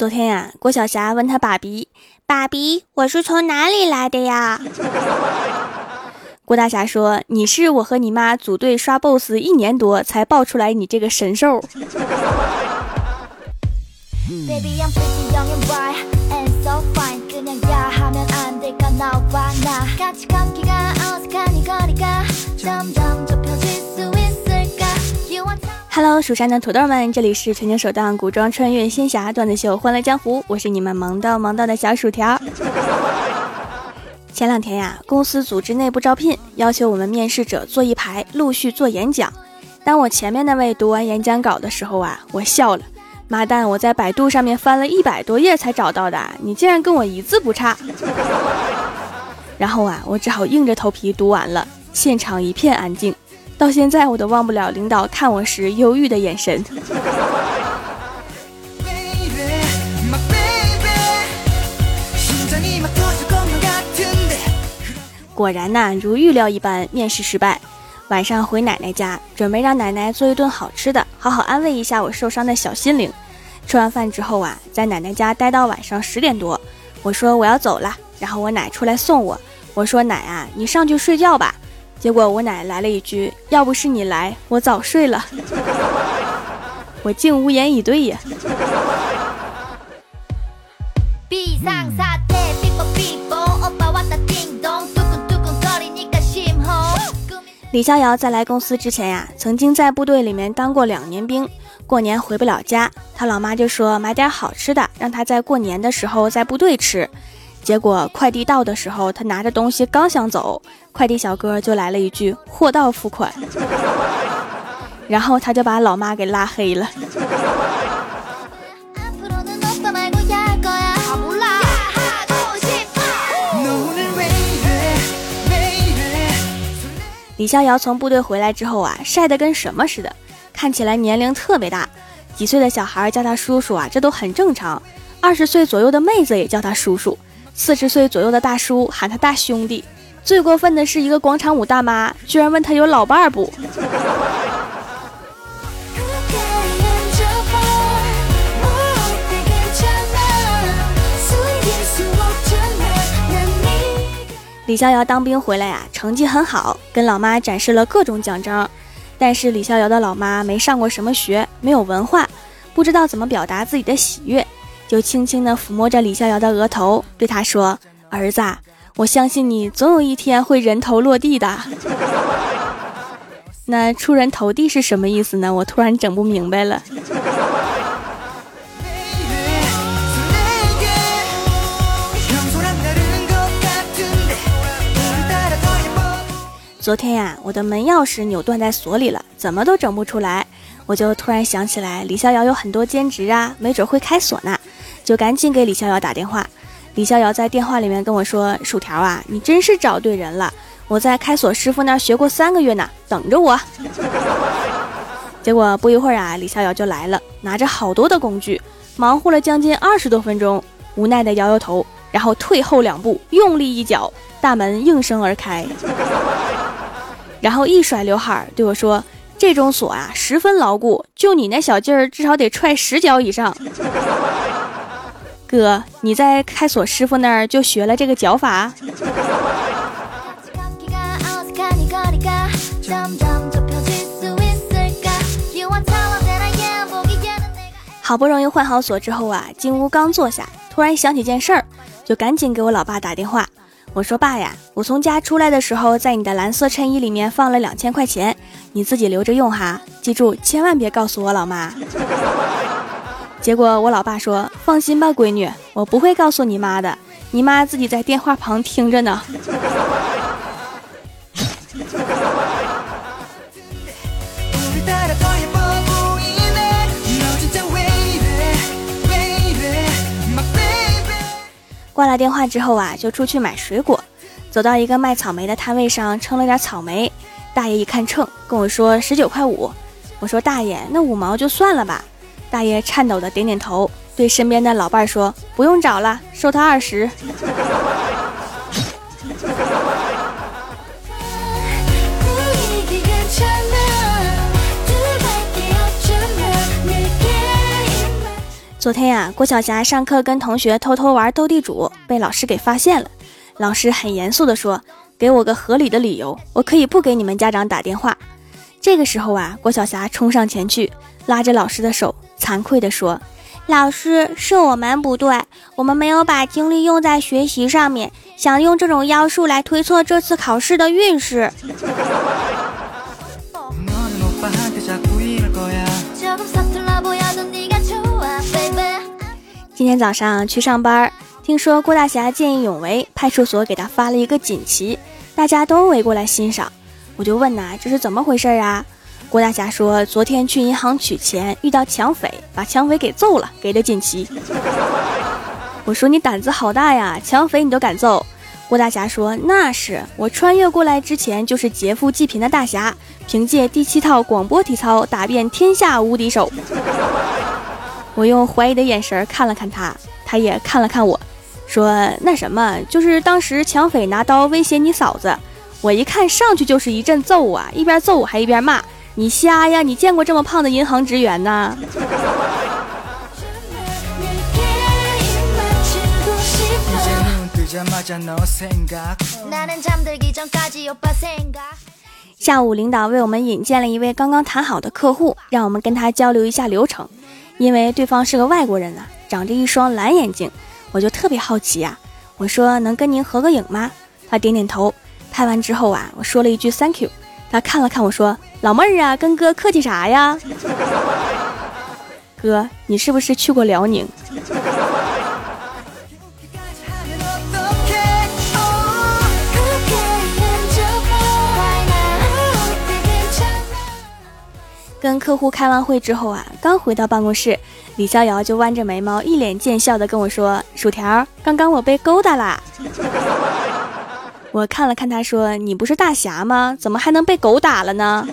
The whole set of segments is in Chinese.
昨天呀，郭晓霞问他爸比：“爸比，我是从哪里来的呀？” 郭大侠说：“你是我和你妈组队刷 BOSS 一年多才爆出来你这个神兽。”哈喽，蜀山的土豆们，这里是全球首档古装穿越仙侠段子秀《欢乐江湖》，我是你们萌到萌到的小薯条。前两天呀，公司组织内部招聘，要求我们面试者坐一排，陆续做演讲。当我前面那位读完演讲稿的时候啊，我笑了。妈蛋，我在百度上面翻了一百多页才找到的，你竟然跟我一字不差。然后啊，我只好硬着头皮读完了，现场一片安静。到现在我都忘不了领导看我时忧郁的眼神。果然呐，如预料一般，面试失败。晚上回奶奶家，准备让奶奶做一顿好吃的，好好安慰一下我受伤的小心灵。吃完饭之后啊，在奶奶家待到晚上十点多，我说我要走了，然后我奶出来送我。我说奶啊，你上去睡觉吧。结果我奶来了一句：“要不是你来，我早睡了。”我竟无言以对呀。李逍遥在来公司之前呀，曾经在部队里面当过两年兵，过年回不了家，他老妈就说买点好吃的，让他在过年的时候在部队吃。结果快递到的时候，他拿着东西刚想走，快递小哥就来了一句“货到付款”，然后他就把老妈给拉黑了。李逍遥从部队回来之后啊，晒得跟什么似的，看起来年龄特别大，几岁的小孩叫他叔叔啊，这都很正常，二十岁左右的妹子也叫他叔叔。四十岁左右的大叔喊他大兄弟，最过分的是一个广场舞大妈居然问他有老伴儿不？李逍遥当兵回来呀，成绩很好，跟老妈展示了各种奖章，但是李逍遥的老妈没上过什么学，没有文化，不知道怎么表达自己的喜悦。就轻轻地抚摸着李逍遥的额头，对他说：“儿子，我相信你总有一天会人头落地的。”那出人头地是什么意思呢？我突然整不明白了。昨天呀，我的门钥匙扭断在锁里了，怎么都整不出来。我就突然想起来，李逍遥有很多兼职啊，没准会开锁呢。就赶紧给李逍遥打电话，李逍遥在电话里面跟我说：“薯条啊，你真是找对人了，我在开锁师傅那儿学过三个月呢，等着我。”结果不一会儿啊，李逍遥就来了，拿着好多的工具，忙活了将近二十多分钟，无奈的摇摇头，然后退后两步，用力一脚，大门应声而开，然后一甩刘海对我说：“这种锁啊，十分牢固，就你那小劲儿，至少得踹十脚以上。”哥，你在开锁师傅那儿就学了这个脚法？好不容易换好锁之后啊，进屋刚坐下，突然想起件事儿，就赶紧给我老爸打电话。我说爸呀，我从家出来的时候，在你的蓝色衬衣里面放了两千块钱，你自己留着用哈，记住千万别告诉我老妈。结果我老爸说：“放心吧，闺女，我不会告诉你妈的，你妈自己在电话旁听着呢。”挂了电话之后啊，就出去买水果，走到一个卖草莓的摊位上，称了点草莓。大爷一看秤，跟我说十九块五。我说：“大爷，那五毛就算了吧。”大爷颤抖的点点头，对身边的老伴说：“不用找了，收他二十。”昨天呀，郭晓霞上课跟同学偷偷玩斗地主，被老师给发现了。老师很严肃地说：“给我个合理的理由，我可以不给你们家长打电话。”这个时候啊，郭晓霞冲上前去，拉着老师的手，惭愧地说：“老师，是我们不对，我们没有把精力用在学习上面，想用这种妖术来推测这次考试的运势。”今天早上去上班，听说郭大侠见义勇为，派出所给他发了一个锦旗，大家都围过来欣赏。我就问呐，这是怎么回事啊？郭大侠说，昨天去银行取钱，遇到抢匪，把抢匪给揍了，给的锦旗。我说你胆子好大呀，抢匪你都敢揍？郭大侠说，那是我穿越过来之前就是劫富济贫的大侠，凭借第七套广播体操打遍天下无敌手。我用怀疑的眼神看了看他，他也看了看我，说：“那什么，就是当时抢匪拿刀威胁你嫂子，我一看上去就是一阵揍啊，一边揍我还一边骂你瞎呀，你见过这么胖的银行职员呐？”下午，领导为我们引荐了一位刚刚谈好的客户，让我们跟他交流一下流程。因为对方是个外国人啊，长着一双蓝眼睛，我就特别好奇呀。我说能跟您合个影吗？他点点头。拍完之后啊，我说了一句 Thank you。他看了看我说：“老妹儿啊，跟哥客气啥呀？” 哥，你是不是去过辽宁？跟客户开完会之后啊，刚回到办公室，李逍遥就弯着眉毛，一脸贱笑的跟我说：“薯条，刚刚我被勾搭啦。”我看了看他，说：“你不是大侠吗？怎么还能被狗打了呢？”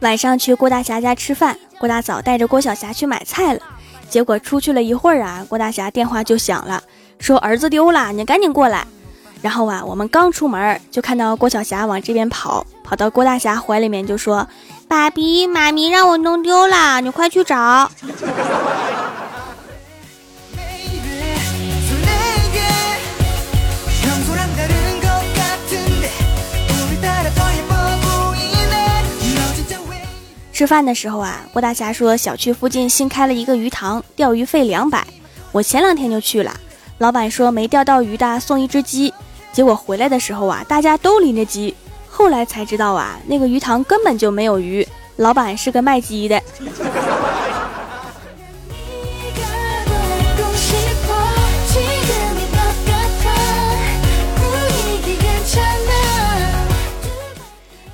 晚上去郭大侠家吃饭，郭大嫂带着郭小霞去买菜了。结果出去了一会儿啊，郭大侠电话就响了，说儿子丢了，你赶紧过来。然后啊，我们刚出门就看到郭晓霞往这边跑，跑到郭大侠怀里面就说：“爸比，妈咪让我弄丢了，你快去找。”吃饭的时候啊，郭大侠说小区附近新开了一个鱼塘，钓鱼费两百。我前两天就去了，老板说没钓到鱼的送一只鸡。结果回来的时候啊，大家都拎着鸡。后来才知道啊，那个鱼塘根本就没有鱼，老板是个卖鸡的。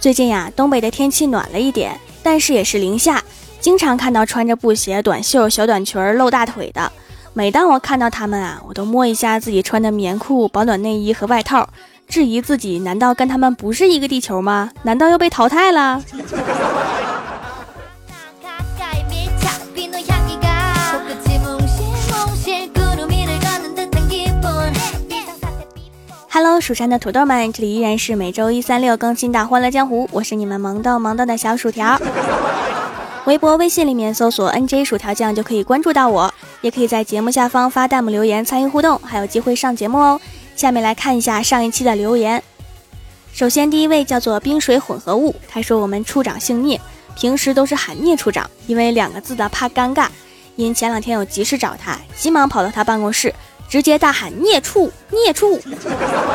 最近呀，东北的天气暖了一点。但是也是零下，经常看到穿着布鞋、短袖、小短裙露大腿的。每当我看到他们啊，我都摸一下自己穿的棉裤、保暖内衣和外套，质疑自己：难道跟他们不是一个地球吗？难道要被淘汰了？Hello，蜀山的土豆们，这里依然是每周一、三、六更新的《欢乐江湖》，我是你们萌豆萌豆的小薯条。微博、微信里面搜索 “nj 薯条酱”就可以关注到我，也可以在节目下方发弹幕留言参与互动，还有机会上节目哦。下面来看一下上一期的留言。首先，第一位叫做冰水混合物，他说我们处长姓聂，平时都是喊聂处长，因为两个字的怕尴尬。因前两天有急事找他，急忙跑到他办公室。直接大喊孽畜孽畜，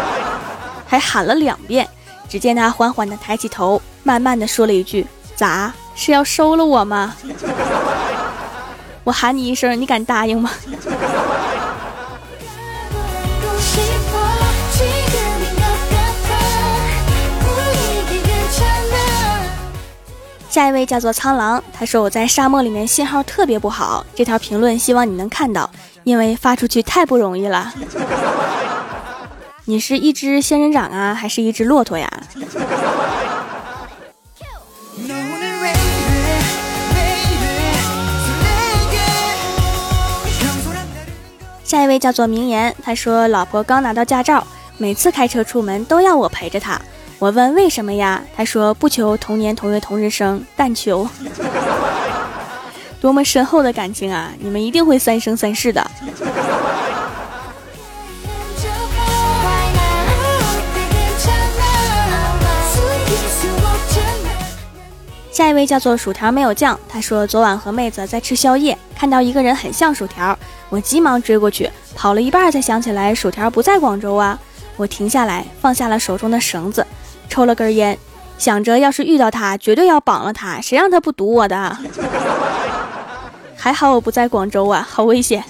还喊了两遍。只见他缓缓地抬起头，慢慢地说了一句：“咋是要收了我吗？我喊你一声，你敢答应吗？”下一位叫做苍狼，他说我在沙漠里面信号特别不好。这条评论希望你能看到。因为发出去太不容易了。你是一只仙人掌啊，还是一只骆驼呀？下一位叫做名言，他说老婆刚拿到驾照，每次开车出门都要我陪着她。我问为什么呀？他说不求同年同月同日生，但求 多么深厚的感情啊！你们一定会三生三世的。下一位叫做薯条没有酱，他说昨晚和妹子在吃宵夜，看到一个人很像薯条，我急忙追过去，跑了一半才想起来薯条不在广州啊！我停下来，放下了手中的绳子，抽了根烟，想着要是遇到他，绝对要绑了他，谁让他不堵我的？还好我不在广州啊，好危险。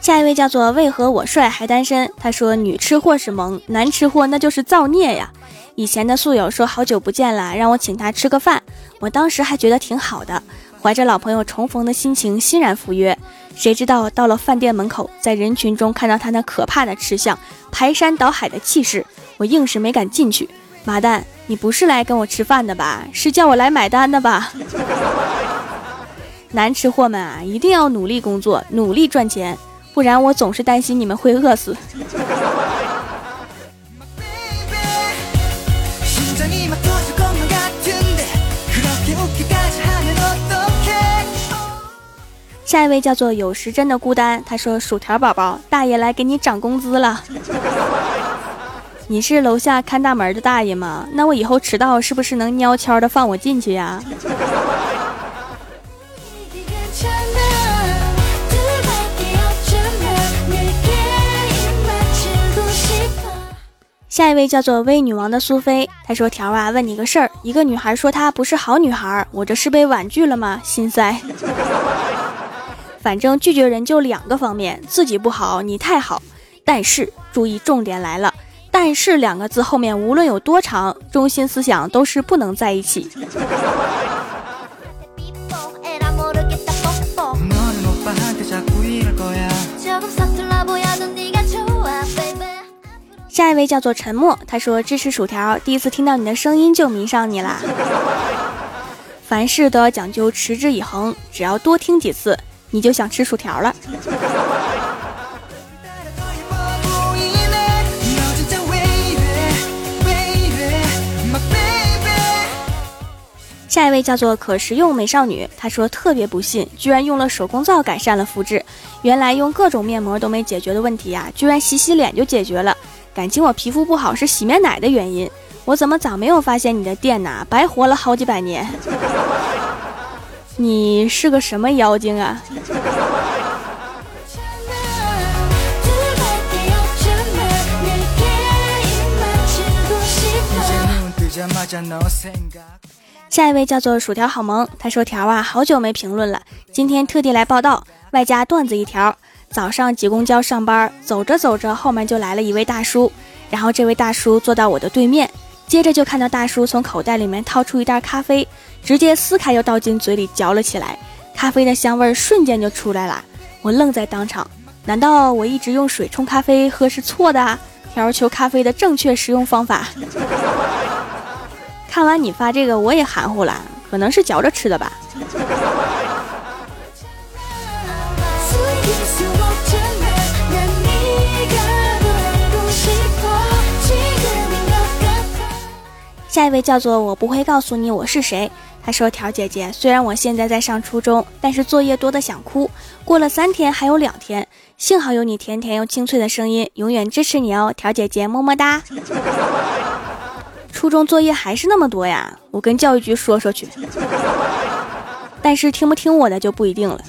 下一位叫做为何我帅还单身？他说女吃货是萌，男吃货那就是造孽呀。以前的宿友说好久不见了，让我请他吃个饭，我当时还觉得挺好的，怀着老朋友重逢的心情欣然赴约。谁知道到了饭店门口，在人群中看到他那可怕的吃相，排山倒海的气势，我硬是没敢进去。麻蛋，你不是来跟我吃饭的吧？是叫我来买单的吧？男吃货们啊，一定要努力工作，努力赚钱。不然我总是担心你们会饿死。下一位叫做有时真的孤单，他说：“薯条宝宝，大爷来给你涨工资了。你是楼下看大门的大爷吗？那我以后迟到是不是能悄悄的放我进去呀？”下一位叫做微女王的苏菲，她说：“条啊，问你个事儿，一个女孩说她不是好女孩，我这是被婉拒了吗？心塞。反正拒绝人就两个方面，自己不好，你太好。但是注意，重点来了，但是两个字后面无论有多长，中心思想都是不能在一起。”下一位叫做沉默，他说支持薯条，第一次听到你的声音就迷上你啦。凡事都要讲究持之以恒，只要多听几次，你就想吃薯条了。下一位叫做可食用美少女，她说特别不信，居然用了手工皂改善了肤质。原来用各种面膜都没解决的问题呀，居然洗洗脸就解决了。感情我皮肤不好是洗面奶的原因，我怎么早没有发现你的店呢？白活了好几百年，你是个什么妖精啊？下一位叫做薯条好萌，他说条啊，好久没评论了，今天特地来报道，外加段子一条。早上挤公交上班，走着走着，后面就来了一位大叔，然后这位大叔坐到我的对面，接着就看到大叔从口袋里面掏出一袋咖啡，直接撕开又倒进嘴里嚼了起来，咖啡的香味瞬间就出来了，我愣在当场，难道我一直用水冲咖啡喝是错的？调求咖啡的正确食用方法。看完你发这个，我也含糊了，可能是嚼着吃的吧。下一位叫做我不会告诉你我是谁。他说：“条姐姐，虽然我现在在上初中，但是作业多的想哭。过了三天，还有两天，幸好有你甜甜又清脆的声音，永远支持你哦，条姐姐，么么哒。”初中作业还是那么多呀，我跟教育局说说去。但是听不听我的就不一定了。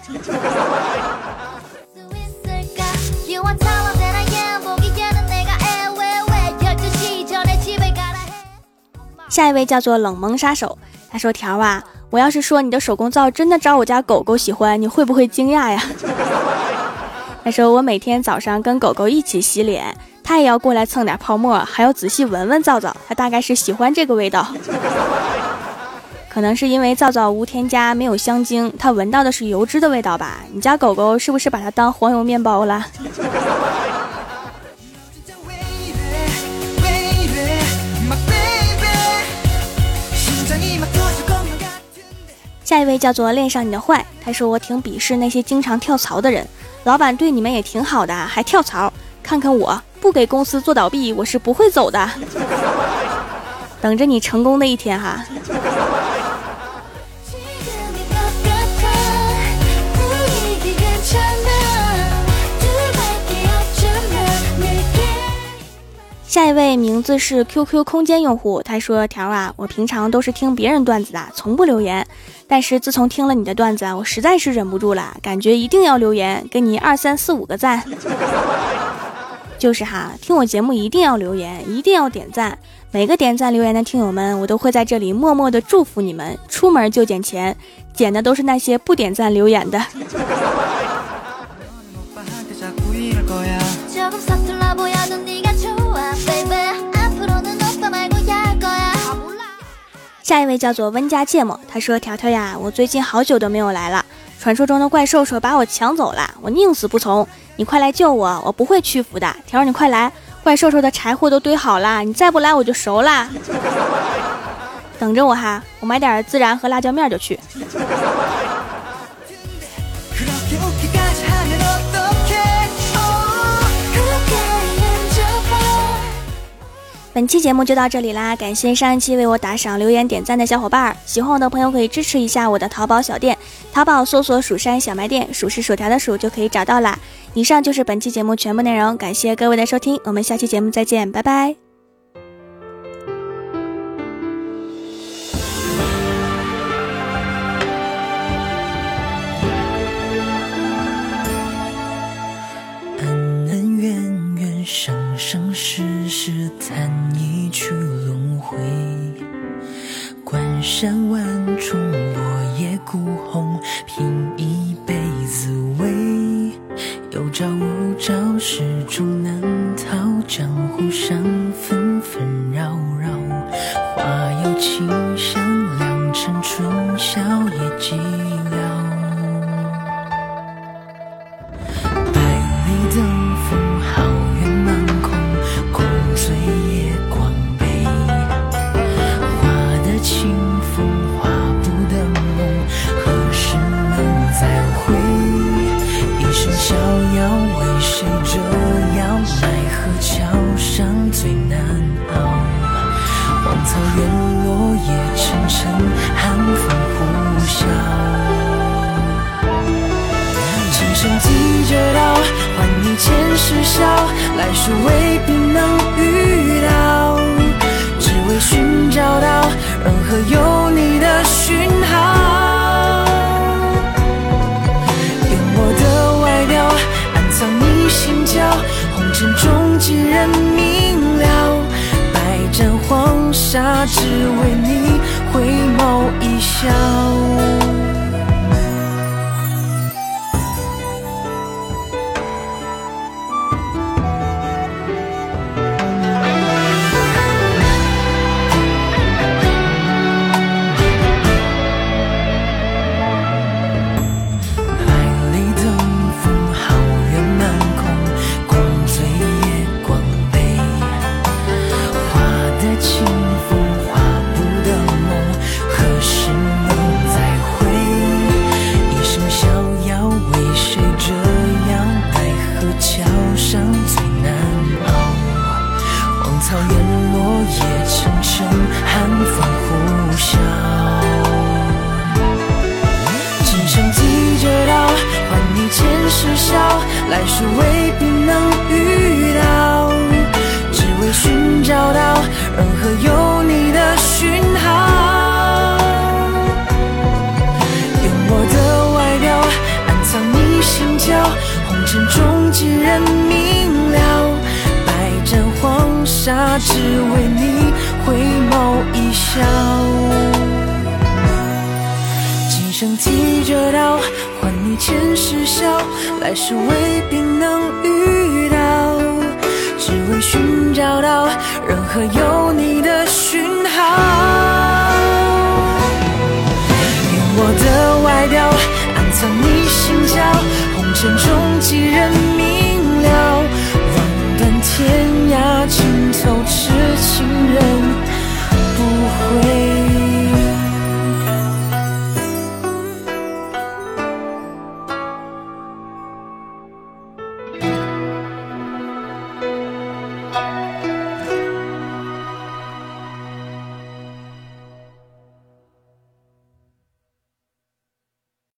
下一位叫做冷萌杀手，他说：“条啊，我要是说你的手工皂真的招我家狗狗喜欢，你会不会惊讶呀？” 他说：“我每天早上跟狗狗一起洗脸，它也要过来蹭点泡沫，还要仔细闻闻皂皂，它大概是喜欢这个味道。可能是因为皂皂无添加，没有香精，它闻到的是油脂的味道吧？你家狗狗是不是把它当黄油面包了？”下一位叫做恋上你的坏，他说我挺鄙视那些经常跳槽的人，老板对你们也挺好的，还跳槽。看看我不给公司做倒闭，我是不会走的。等着你成功的一天哈。下一位名字是 QQ 空间用户，他说：“条啊，我平常都是听别人段子的，从不留言。但是自从听了你的段子，我实在是忍不住了，感觉一定要留言，给你二三四五个赞。就是哈，听我节目一定要留言，一定要点赞。每个点赞留言的听友们，我都会在这里默默的祝福你们。出门就捡钱，捡的都是那些不点赞留言的。”下一位叫做温家芥末，他说：“条条呀，我最近好久都没有来了，传说中的怪兽兽把我抢走了，我宁死不从，你快来救我，我不会屈服的。条，你快来，怪兽兽的柴火都堆好了，你再不来我就熟了，等着我哈，我买点孜然和辣椒面就去。”本期节目就到这里啦，感谢上一期为我打赏、留言、点赞的小伙伴儿。喜欢我的朋友可以支持一下我的淘宝小店，淘宝搜索“蜀山小卖店”，蜀是薯条的蜀就可以找到啦。以上就是本期节目全部内容，感谢各位的收听，我们下期节目再见，拜拜。终难逃。江湖上纷纷扰扰，花有清香，良辰春宵也寂寥。你前世笑，来世未必能遇到。只为寻找到任何有你的讯号。用我的外表暗藏你心跳，红尘中几人明了？百战黄沙，只为你回眸一笑。来世未必能遇到。只为寻找到任何有你的讯号。用我的外表暗藏你心跳，红尘中几人明了？百战黄沙，只为你回眸一笑。今生提着刀，还你前世笑，还是未必能遇到。只为寻找到任何有你的讯号。用我的外表暗藏你心焦，红尘中几人明了？望断天涯尽头，痴情人不悔。